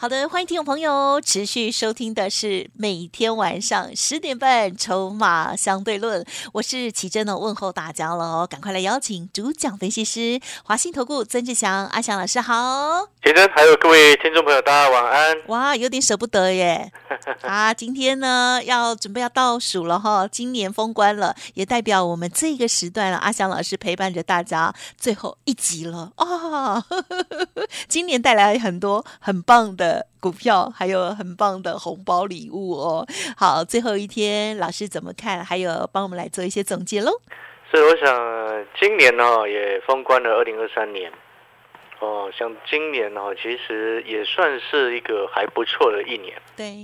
好的，欢迎听众朋友持续收听的是每天晚上十点半《筹码相对论》，我是奇珍的问候大家喽，赶快来邀请主讲分析师华信投顾曾志祥阿祥老师好。奇珍，还有各位听众朋友，大家晚安。哇，有点舍不得耶！啊，今天呢要准备要倒数了哈，今年封关了，也代表我们这个时段了。阿翔老师陪伴着大家最后一集了啊！今年带来很多很棒的股票，还有很棒的红包礼物哦。好，最后一天老师怎么看？还有帮我们来做一些总结喽。是，我想今年呢也封关了二零二三年。哦，像今年哦，其实也算是一个还不错的一年。对。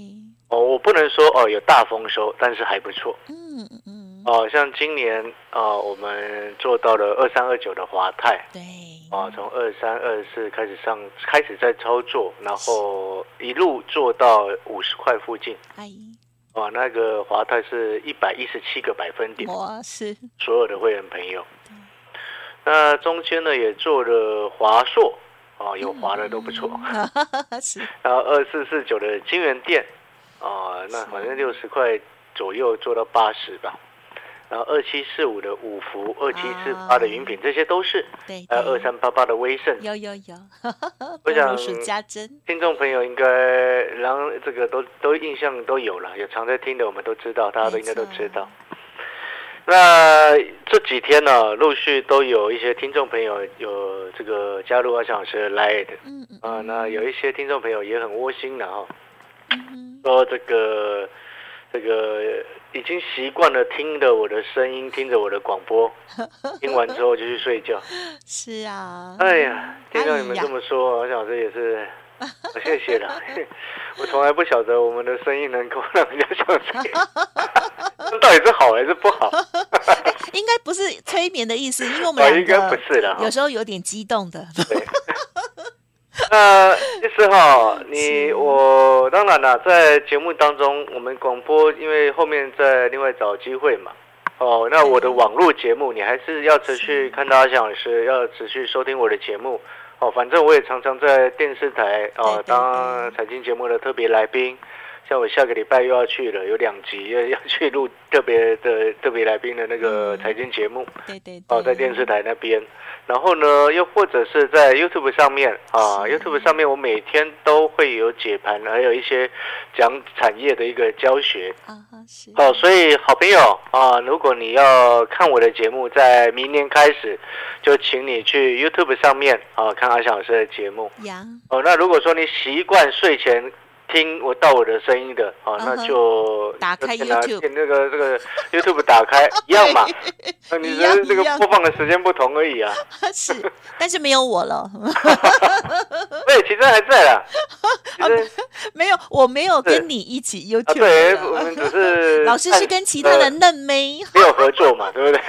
哦，我不能说哦有大丰收，但是还不错。嗯嗯。哦，像今年啊，我们做到了二三二九的华泰。对。啊，从二三二四开始上，开始在操作，然后一路做到五十块附近。哎。哦，那个华泰是一百一十七个百分点。哇，是。所有的会员朋友。那中间呢也做了华硕，啊，有华的都不错。然后二四四九的金源店，啊，那反正六十块左右做到八十吧。然后二七四五的五福，二七四八的云品，这些都是。对。还有二三八八的威盛。有有有。我想。听众朋友应该，然后这个都都印象都有了，有常在听的我们都知道，大家都应该都知道。那这几天呢，陆续都有一些听众朋友有这个加入阿强老师来的，嗯嗯，啊，那有一些听众朋友也很窝心的哈，说这个这个已经习惯了听着我的声音，听着我的广播，听完之后就去睡觉。是啊，哎呀，听到你们这么说，阿翔老师也是。谢谢了，我从来不晓得我们的声音能够让人家想睡，到底是好还是不好？应该不是催眠的意思，因为我们应该不是的，有时候有点激动的。那其实哈，你我当然了，在节目当中，我们广播因为后面再另外找机会嘛。哦，那我的网络节目，你还是要持续看到阿翔老师，要持续收听我的节目。哦，反正我也常常在电视台啊当财经节目的特别来宾，像我下个礼拜又要去了，有两集要 要去录特别的特别来宾的那个财经节目，对对，哦，在电视台那边，然后呢，又或者是在 YouTube 上面啊，YouTube 上面我每天都会有解盘，还有一些讲产业的一个教学。啊，是，哦，所以好朋友啊，如果你要看我的节目，在明年开始。就请你去 YouTube 上面啊看阿翔老师的节目。哦，那如果说你习惯睡前听我到我的声音的，哦，那就打开 YouTube 那个这个 YouTube 打开一样嘛。你的这个播放的时间不同而已啊。是，但是没有我了。对，其实还在啦。没有，我没有跟你一起 YouTube。对，我们只是老师是跟其他的嫩妹没有合作嘛，对不对？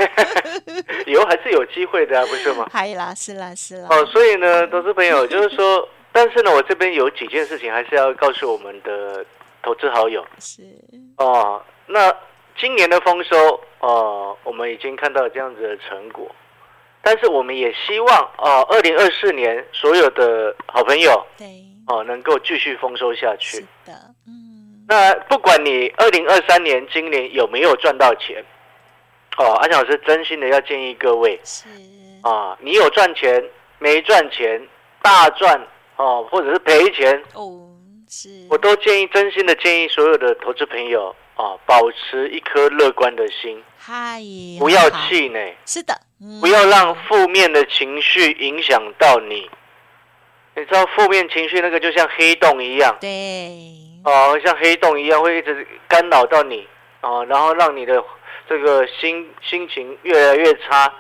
以后还是有机会的啊，不是吗？嗨啦，是啦，是啦。哦，所以呢，投资朋友就是说，但是呢，我这边有几件事情还是要告诉我们的投资好友。是哦，那今年的丰收哦，我们已经看到这样子的成果，但是我们也希望哦，二零二四年所有的好朋友对哦，能够继续丰收下去。是的，嗯。那不管你二零二三年今年有没有赚到钱。哦，阿强老师真心的要建议各位，是啊，你有赚钱没赚钱，大赚哦，或者是赔钱。哦，是，我都建议真心的建议所有的投资朋友啊，保持一颗乐观的心，嗨，不要气馁，是的，不要让负面的情绪影响到你。你知道负面情绪那个就像黑洞一样，对，哦，像黑洞一样会一直干扰到你哦，然后让你的。这个心心情越来越差，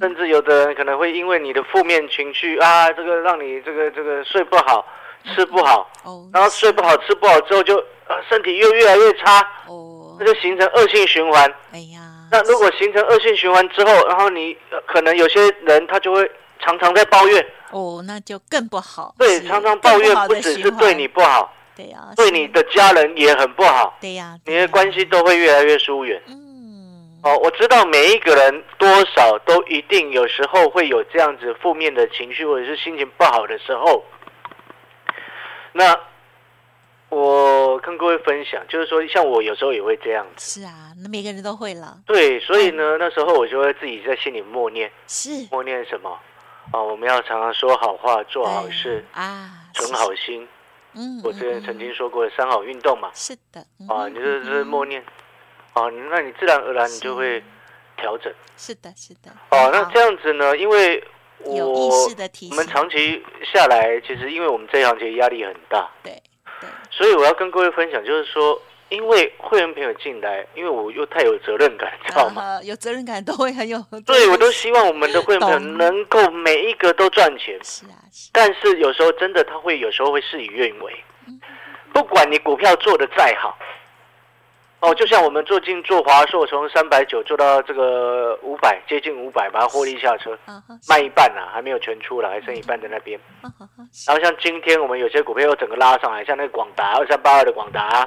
甚至有的人可能会因为你的负面情绪啊，这个让你这个这个睡不好，吃不好，然后睡不好吃不好之后就呃身体又越来越差，哦，那就形成恶性循环。哎呀，那如果形成恶性循环之后，然后你呃可能有些人他就会常常在抱怨，哦，那就更不好。对，常常抱怨不只是对你，不好，对呀，是对你，的家人也很不好，对呀，你的关系，都会越来越疏远。嗯，哦，我知道每一个人多少都一定有时候会有这样子负面的情绪，或者是心情不好的时候。那我跟各位分享，就是说，像我有时候也会这样子。是啊，那每个人都会了，对，所以呢，那时候我就会自己在心里默念，是默念什么？啊，我们要常常说好话，做好对事，啊，存好心。嗯，我之前嗯曾经说过的三好运动嘛，是的，嗯啊，你这是就是嗯默念，啊，那你自然而然你就会调整。是的，是的，哦，那这样子呢？因为我我们长期下来，其实因为我们这一行其实压力很大，对对，所以我要跟各位分享，就是说，因为会员朋友进来，因为我又太有责任感，知道吗？啊有责任感都会很有，对，我都希望我们的会员朋友能够每一个都赚钱，是啊是，但是有时候真的他会有时候会事与愿违，嗯不管你股票做的再好。哦，就像我们最近做华硕，从三百九做到这个五百，接近五百，把它获利下车。卖一半啦、还没有全出来，还剩一半在那边。然后像今天我们有些股票又整个拉上来，像那个广达二三八二的广达，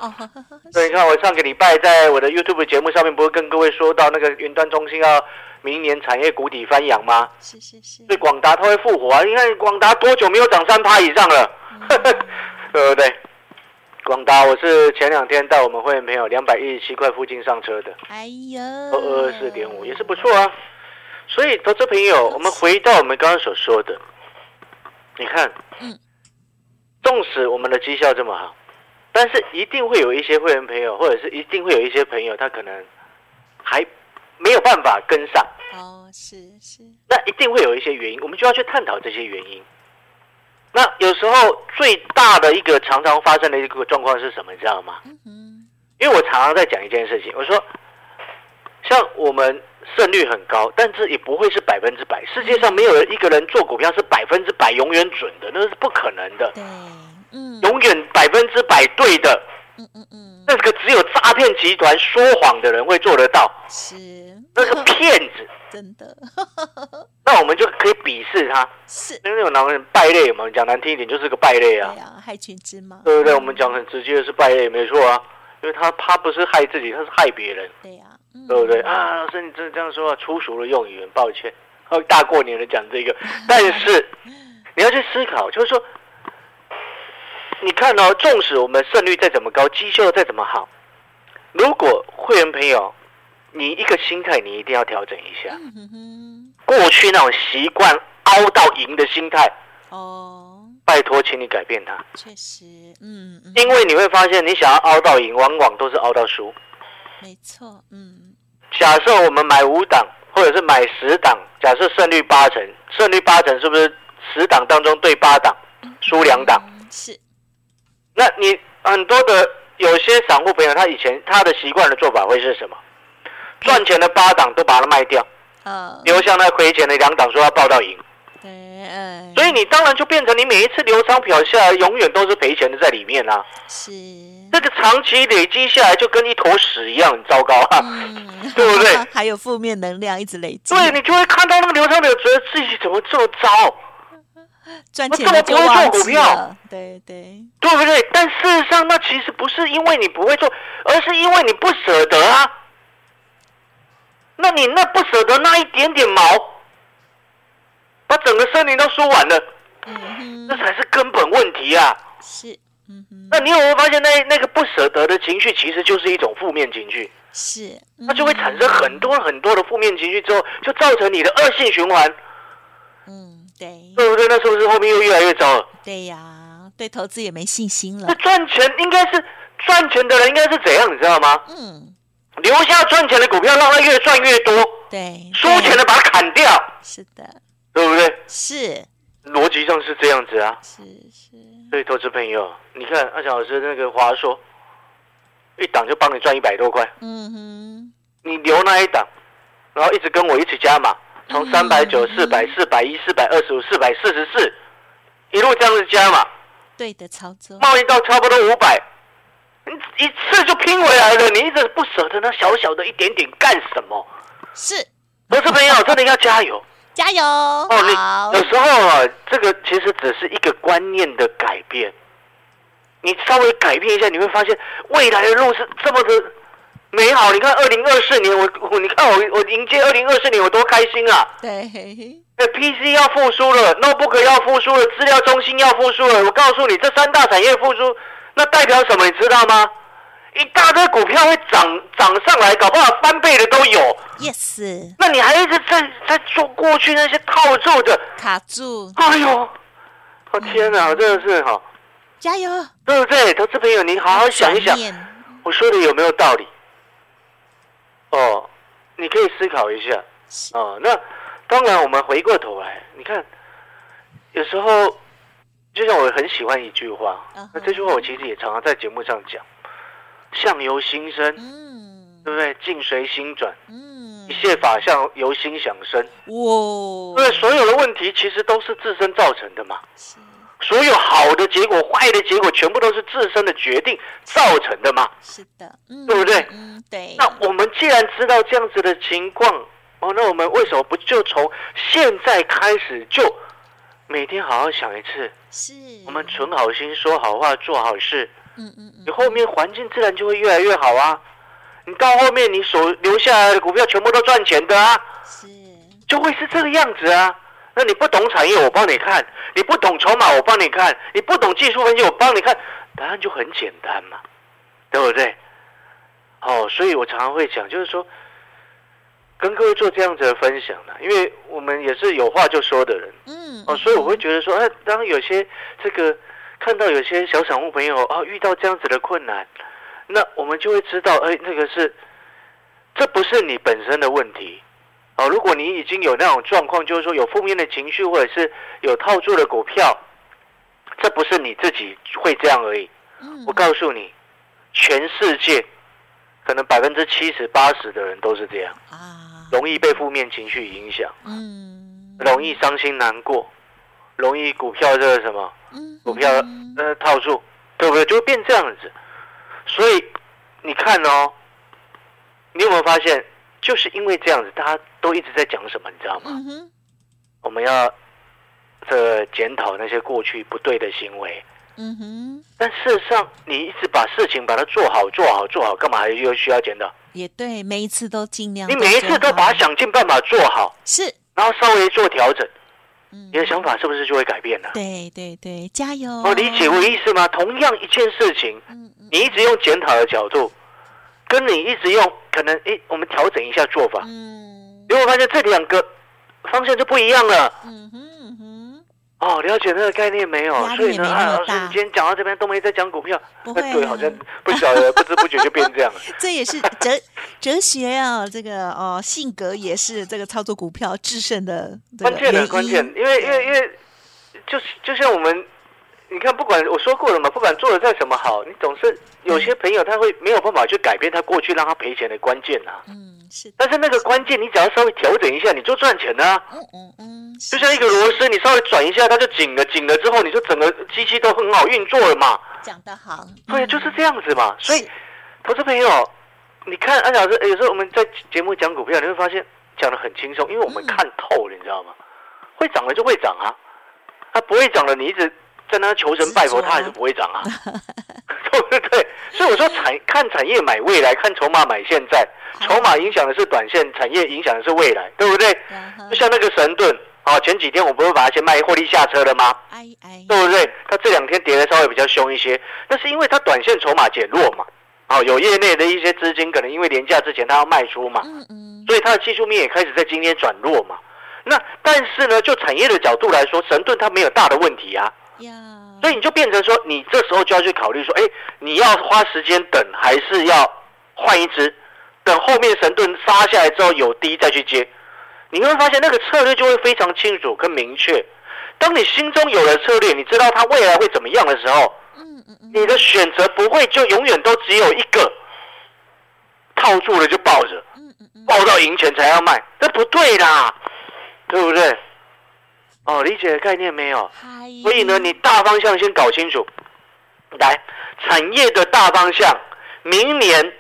对，你看我上个礼拜在我的 YouTube 节目上面不是跟各位说到那个云端中心要明年产业谷底翻扬吗？是是是，对，广达它会复活啊！你看广达多久没有涨三趴以上了，对不对？广达我是前两天带我们会员朋友两百一十七块附近上车的，哎呦，二二四点五也是不错啊。所以，投资朋友，我们回到我们刚刚所说的，你看，嗯，纵使我们的绩效这么好，但是一定会有一些会员朋友，或者是一定会有一些朋友，他可能还没有办法跟上，哦，是是，那一定会有一些原因，我们就要去探讨这些原因。那有时候最大的一个常常发生的一个状况是什么，你知道吗？因为我常常在讲一件事情，我说，像我们胜率很高，但是也不会是百分之百。世界上没有一个人做股票是百分之百永远准的，那是不可能的。对，嗯永远百分之百对的，嗯嗯嗯，那个只有诈骗集团说谎的人会做得到，是。那个骗子，真的，那我们就可以鄙视他，是，因为那种男人败类嘛，讲难听一点就是个败类啊，害群之马，对不对？嗯。我们讲很直接的是败类，没错啊，因为他他不是害自己，他是害别人。对呀，嗯。对不对？啊，老师，你这这样说话，粗俗的用语，很抱歉。哦，大过年的讲这个，但是 你要去思考，就是说，你看哦，纵使我们胜率再怎么高，绩效再怎么好，如果会员朋友，你一个心态你一定要调整一下，嗯哼哼，过去那种习惯凹到赢的心态，哦，拜托，请你改变它，确实，嗯嗯，因为你会发现，你想要凹到赢，往往都是凹到输。没错，嗯，假设我们买五档，或者是买十档，假设胜率八成，胜率八成是不是十档当中对八档输两档？嗯是，那你很多的有些散户朋友，他以前他的习惯的做法会是什么？赚钱的八档都把它卖掉，呃，留下那亏钱的两档说要报到赢，对，呃，所以你当然就变成你每一次流仓漂下来，永远都是赔钱的在里面啊。是，这个长期累积下来，就跟一坨屎一样，很糟糕啊。嗯，对不对？还有负面能量一直累积，对你就会看到那个流仓者觉得自己怎么这么糟。赚钱了就不会做股票，对对，对不对？但事实上，那其实不是因为你不会做，而是因为你不舍得啊。那你那不舍得那一点点毛，把整个森林都输完了，嗯，这才是根本问题啊！是，嗯哼，那你有没有发现那，那个不舍得的情绪，其实就是一种负面情绪，是，它就会产生很多很多的负面情绪，之后就造成你的恶性循环，嗯，对，对不对？那是不是后面又越来越糟了？对呀，对投资也没信心了。那，赚钱应该是赚钱的人应该是怎样，你知道吗？嗯，留下赚钱的股票，让它越赚越多，对，输钱的把它砍掉，是的，对不对？是。逻辑上是这样子啊。是是，所以，投资朋友，你看阿强老师那个华硕，一档就帮你赚一百多块，嗯哼，你留那一档，然后一直跟我一起加码，从嗯三百九、四百、四百一、四百二十五、四百四十四，一路这样子加嘛，对的操作，贸易到差不多五百，你一次就拼回来了，你一直不舍得那小小的一点点干什么？是。不是朋友真的要加油 加油，哦！你有时候啊，这个其实只是一个观念的改变，你稍微改变一下，你会发现未来的路是这么的美好。你看，二零二四年，我我你看我我迎接二零二四年，我多开心啊！对，哎，PC 要复苏了，notebook 要复苏了，资料中心要复苏了。我告诉你，这三大产业复苏，那代表什么？你知道吗？一大堆股票会涨涨上来，搞不好翻倍的都有。yes，那你还一直在在做过去那些套住的，卡住，哎呦，我天哪，真的是哈，加油，对不对？投资朋友，你好好想一想我说的有没有道理？可以思考一下。是哦，那当然，我们回过头来，你看，有时候就像我很喜欢一句话那这句话我其实也常常在节目上讲：相由心生，嗯对不对？境随心转，嗯一，切法相由心想生。哇，对，所有的问题其实都是自身造成的嘛。是所有好的结果、坏的结果，全部都是自身的决定造成的嘛。是的，嗯，对不对嗯，对，那我们既然知道这样子的情况，哦，那我们为什么不就从现在开始就每天好好想一次？是我们存好心、说好话、做好事，嗯嗯嗯你后面环境自然就会越来越好啊。你到后面你所留下来的股票全部都赚钱的啊，是就会是这个样子啊。那你不懂产业，我帮你看；你不懂筹码，我帮你看；你不懂技术分析，我帮你看。答案就很简单嘛，对不对？哦，所以我常常会讲，就是说，跟各位做这样子的分享呢，因为我们也是有话就说的人嗯哦，所以我会觉得说，哎，当有些这个看到有些小散户朋友啊遇到这样子的困难，那我们就会知道，哎，那个是这不是你本身的问题哦。如果你已经有那种状况，就是说有负面的情绪，或者是有套住的股票，这不是你自己会这样而已。嗯我告诉你，全世界可能百分之七十八十的人都是这样，啊，容易被负面情绪影响，嗯容易伤心难过，容易股票这个什么嗯股票嗯呃套住，对不对？就会变这样子。所以你看哦，你有没有发现，就是因为这样子，大家都一直在讲什么，你知道吗？我们要这检讨那些过去不对的行为。嗯哼，但事实上，你一直把事情把它做好、做好、做好，干嘛还又需要检讨？也对，每一次都尽量，你每一次都把它想尽办法做好，是，然后稍微做调整，嗯你的想法是不是就会改变了？对对对，加油！哦，理解我意思吗？同样一件事情，嗯嗯你一直用检讨的角度，跟你一直用可能诶，我们调整一下做法，嗯。你会发现这两个方向就不一样了。嗯哼嗯哼，哦，了解那个概念没有？所以呢，也没那啊，老师，你今天讲到这边都没在讲股票，不会。哎对，啊好像不晓得，不知不觉就变这样了。这也是哲哲学啊，这个哦，性格也是这个操作股票制胜的关键的关键，因为因为因为就是就像我们，你看，不管我说过了嘛，不管做的再怎么好，你总是有些朋友他会没有办法去改变他过去让他赔钱的关键啊。嗯是，但是那个关键，你只要稍微调整一下，你就赚钱了、啊。嗯嗯嗯，就像一个螺丝，你稍微转一下，它就紧了，紧了之后，你就整个机器都很好运作了嘛。讲得好，对，嗯就是这样子嘛。所以，投资朋友，你看安老师，有时候我们在节目讲股票，你会发现讲的很轻松，因为我们嗯看透了，你知道吗？会涨了就会涨啊，它不会涨了，你一直在那求神拜佛，执着啊它还是不会涨啊，对不对？所以我说产看产业买未来，看筹码买现在，筹码影响的是短线，产业影响的是未来，对不对？就像那个神盾啊，前几天我不是把它先卖获利下车了吗？哎哎，对不对？它这两天跌的稍微比较凶一些，那是因为它短线筹码减弱嘛。哦，有业内的一些资金可能因为廉价之前它要卖出嘛，嗯嗯所以它的技术面也开始在今天转弱嘛。那但是呢，就产业的角度来说，神盾它没有大的问题啊，呀，所以你就变成说，你这时候就要去考虑说，哎，你要花时间等，还是要换一只？等后面神盾杀下来之后有低再去接，你会发现那个策略就会非常清楚跟明确。当你心中有了策略，你知道它未来会怎么样的时候，嗯嗯嗯，你的选择不会就永远都只有一个，套住了就抱着，抱到赢钱才要卖，这不对啦，对不对？哦，理解的概念没有？所以呢，你大方向先搞清楚，来，产业的大方向，明年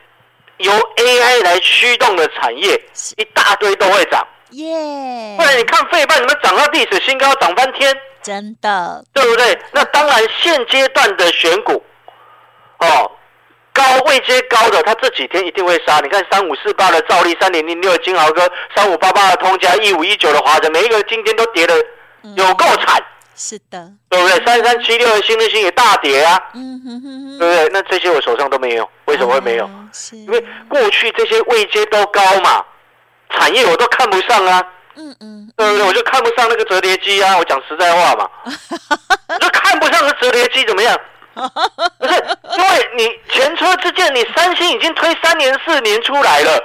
由 AI 来驱动的产业，一大堆都会涨。耶不，然你看费半怎么涨到历史新高，涨翻天，真的，对不对？那当然，现阶段的选股，哦，高位接高的，他这几天一定会杀。你看三五四八的兆利，三零零六的金豪哥，三五八八的通家，一五一九的华晨，每一个今天都跌的有够惨，是的，对不对？三三七六的新日新也大跌啊，嗯哼哼哼，对不对？那这些我手上都没有，为什么会没有？因为过去这些位阶都高嘛，产业我都看不上啊。嗯嗯，对不对？我就看不上那个折叠机啊！我讲实在话嘛，我 就看不上个折叠机怎么样？不是，因为你前车之鉴，你三星已经推三年四年出来了，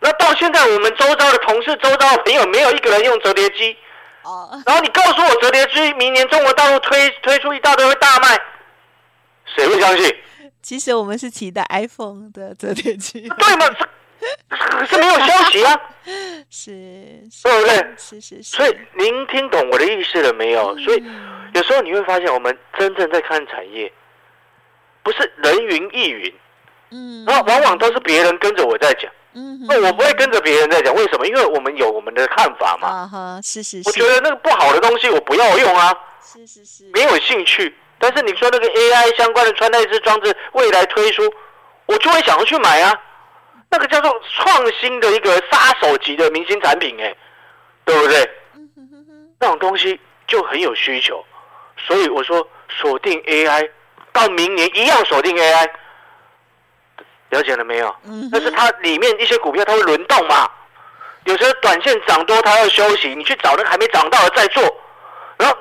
那到现在我们周遭的同事、周遭的朋友，没有一个人用折叠机。哦，然后你告诉我折叠机明年中国大陆推推出一大堆会大卖，谁会相信？其实我们是期待 iPhone 的折叠机，对吗？这可是没有消息啊，是，是对不对？是是是，所以您听懂我的意思了没有？所以有时候你会发现，我们真正在看产业，不是人云亦云，嗯，然后往往都是别人跟着我在讲，嗯，那我不会跟着别人在讲，为什么？因为我们有我们的看法嘛。啊哈，是是是，我觉得那个不好的东西我不要用啊，是是是，没有兴趣。但是你说那个 AI 相关的穿戴式装置未来推出，我就会想要去买啊。那个叫做创新的一个杀手级的明星产品，哎，对不对？那种东西就很有需求，所以我说锁定 AI，到明年一样锁定 AI，了解了没有？嗯但是它里面一些股票它会轮动嘛，有时候短线涨多它要休息，你去找那个还没涨到的再做，然后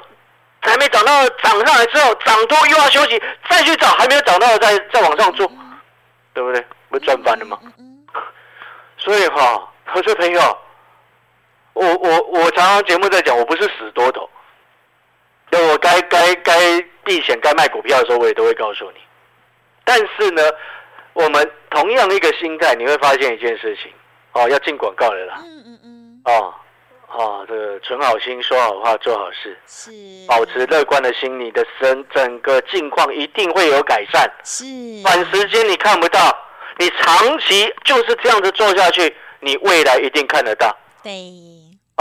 还没涨到的涨上来之后涨多又要休息，再去找还没有涨到的再再往上做，对不对？不是赚翻了吗？所以哈，投资朋友，我我我常常节目在讲，我不是死多头。那我该该该避险、该卖股票的时候，我也都会告诉你。但是呢，我们同样一个心态，你会发现一件事情哦，要进广告了啦。嗯嗯嗯，哦哦，这个存好心、说好话、做好事，是，保持乐观的心，你的整整个境况一定会有改善。是，短时间你看不到，你长期就是这样子做下去，你未来一定看得到。对，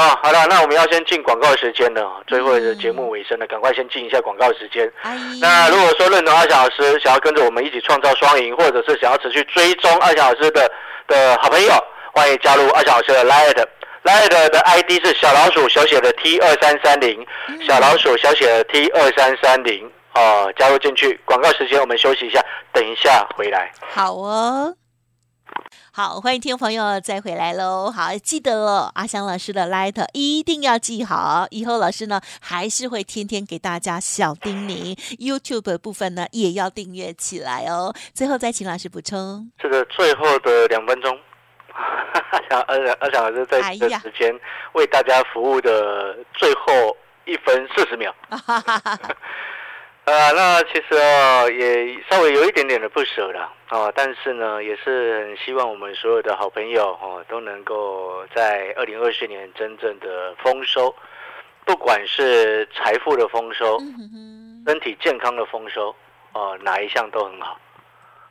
啊，好了，那我们要先进广告时间了，最后的节目尾声了，赶快先进一下广告时间。那如果说认同二小老师，想要跟着我们一起创造双赢，或者是想要持续追踪二小老师的的好朋友，欢迎加入二小老师的 Light。Light 的 ID 是小老鼠小写的 T 二三三零，小老鼠小写的 T 二三三零哦，加入进去。广告时间我们休息一下，等一下回来。好哦。好，欢迎听众朋友再回来喽！好，记得了，阿香老师的 Light 一定要记好，以后老师呢还是会天天给大家小叮咛。YouTube 部分呢也要订阅起来哦。最后再请老师补充。这个最后的两分钟，想 阿翔阿翔老师在这时间为大家服务的最后一分四十秒。呃，那其实哦，也稍微有一点点的不舍了哦，但是呢，也是很希望我们所有的好朋友哦，都能够在二零二四年真正的丰收，不管是财富的丰收，身体健康的丰收，哦，哪一项都很好，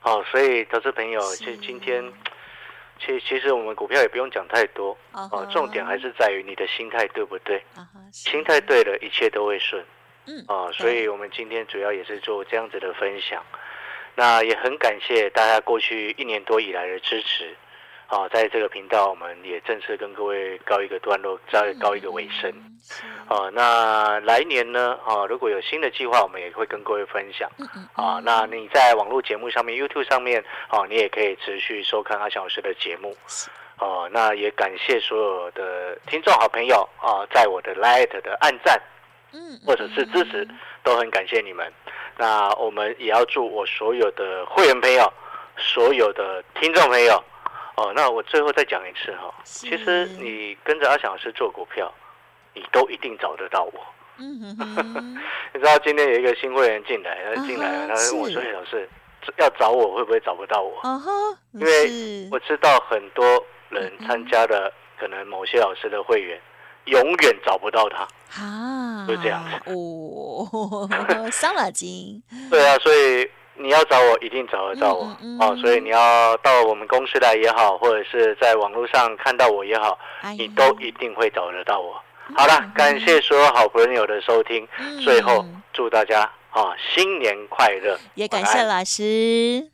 哦，所以投资朋友，其实今天，其其实我们股票也不用讲太多，哦哦，重点还是在于你的心态对不对？心态对了，一切都会顺。嗯哦，所以我们今天主要也是做这样子的分享。那也很感谢大家过去一年多以来的支持。哦，在这个频道，我们也正式跟各位告一个段落，再告一个尾声。嗯是哦，那来年呢？哦，如果有新的计划，我们也会跟各位分享。啊，那你在网络节目上面，YouTube 上面，哦，你也可以持续收看阿翔老师的节目。哦，那也感谢所有的听众好朋友啊，在我的 Light 的按赞嗯，或者是支持，都很感谢你们。那我们也要祝我所有的会员朋友、所有的听众朋友，哦，那我最后再讲一次哈、是。其实你跟着阿翔老师做股票，你都一定找得到我。嗯哼哼，你知道今天有一个新会员进来，他进来了，他问我说：“是哎，老师，要找我会不会找不到我？”因为我知道很多人嗯参加了可能某些老师的会员，永远找不到他。啊，就这样子哦，伤脑筋，对啊，所以你要找我，一定找得到我、嗯嗯嗯哦。所以你要到我们公司来也好，或者是在网络上看到我也好，哎你都一定会找得到我。好了，感谢所有好朋友的收听，嗯最后祝大家啊新年快乐，也感谢老师。